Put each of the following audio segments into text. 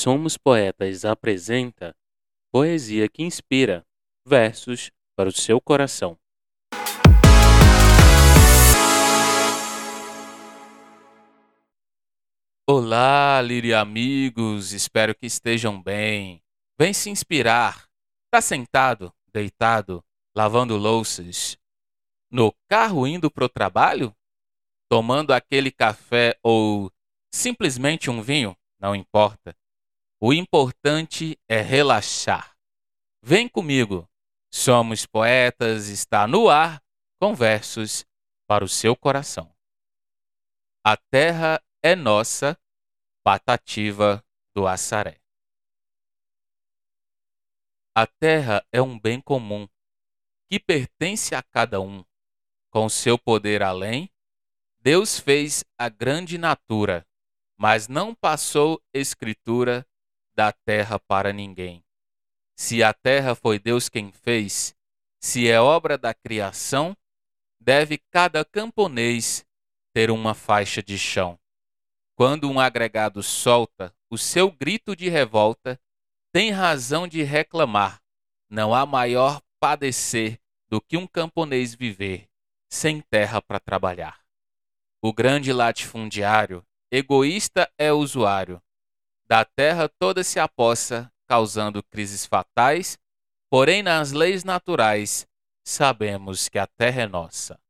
Somos Poetas apresenta Poesia que Inspira versos para o seu coração. Olá, Liri amigos, espero que estejam bem. Vem se inspirar. Tá sentado, deitado, lavando louças, no carro indo pro trabalho? Tomando aquele café ou simplesmente um vinho? Não importa. O importante é relaxar. Vem comigo. Somos Poetas está no ar com versos para o seu coração. A terra é nossa, patativa do Assaré. A terra é um bem comum que pertence a cada um. Com seu poder além, Deus fez a grande natura, mas não passou escritura da terra para ninguém. Se a terra foi Deus quem fez, se é obra da criação, deve cada camponês ter uma faixa de chão. Quando um agregado solta o seu grito de revolta, tem razão de reclamar. Não há maior padecer do que um camponês viver sem terra para trabalhar. O grande latifundiário, egoísta é usuário, da terra toda se apossa, causando crises fatais, porém nas leis naturais sabemos que a terra é nossa.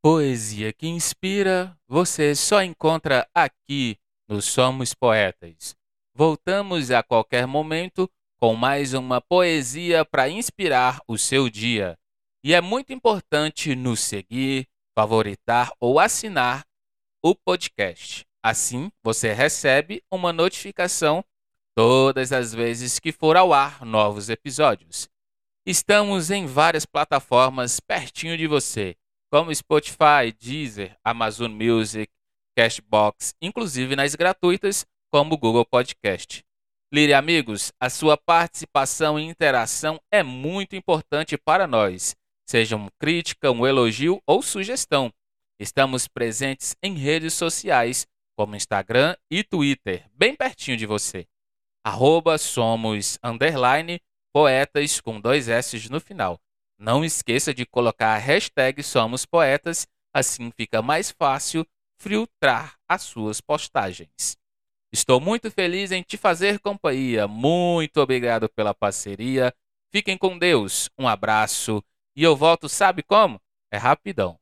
Poesia que inspira, você só encontra aqui no Somos Poetas. Voltamos a qualquer momento com mais uma poesia para inspirar o seu dia. E é muito importante nos seguir, favoritar ou assinar o podcast. Assim, você recebe uma notificação todas as vezes que for ao ar novos episódios. Estamos em várias plataformas pertinho de você, como Spotify, Deezer, Amazon Music, Cashbox, inclusive nas gratuitas, como Google Podcast. Lire amigos, a sua participação e interação é muito importante para nós. Seja uma crítica, um elogio ou sugestão. Estamos presentes em redes sociais como Instagram e Twitter, bem pertinho de você. Arroba somos underline poetas com dois S no final. Não esqueça de colocar a hashtag Somos Poetas, assim fica mais fácil filtrar as suas postagens. Estou muito feliz em te fazer companhia. Muito obrigado pela parceria. Fiquem com Deus. Um abraço. E eu volto, sabe como? É rapidão.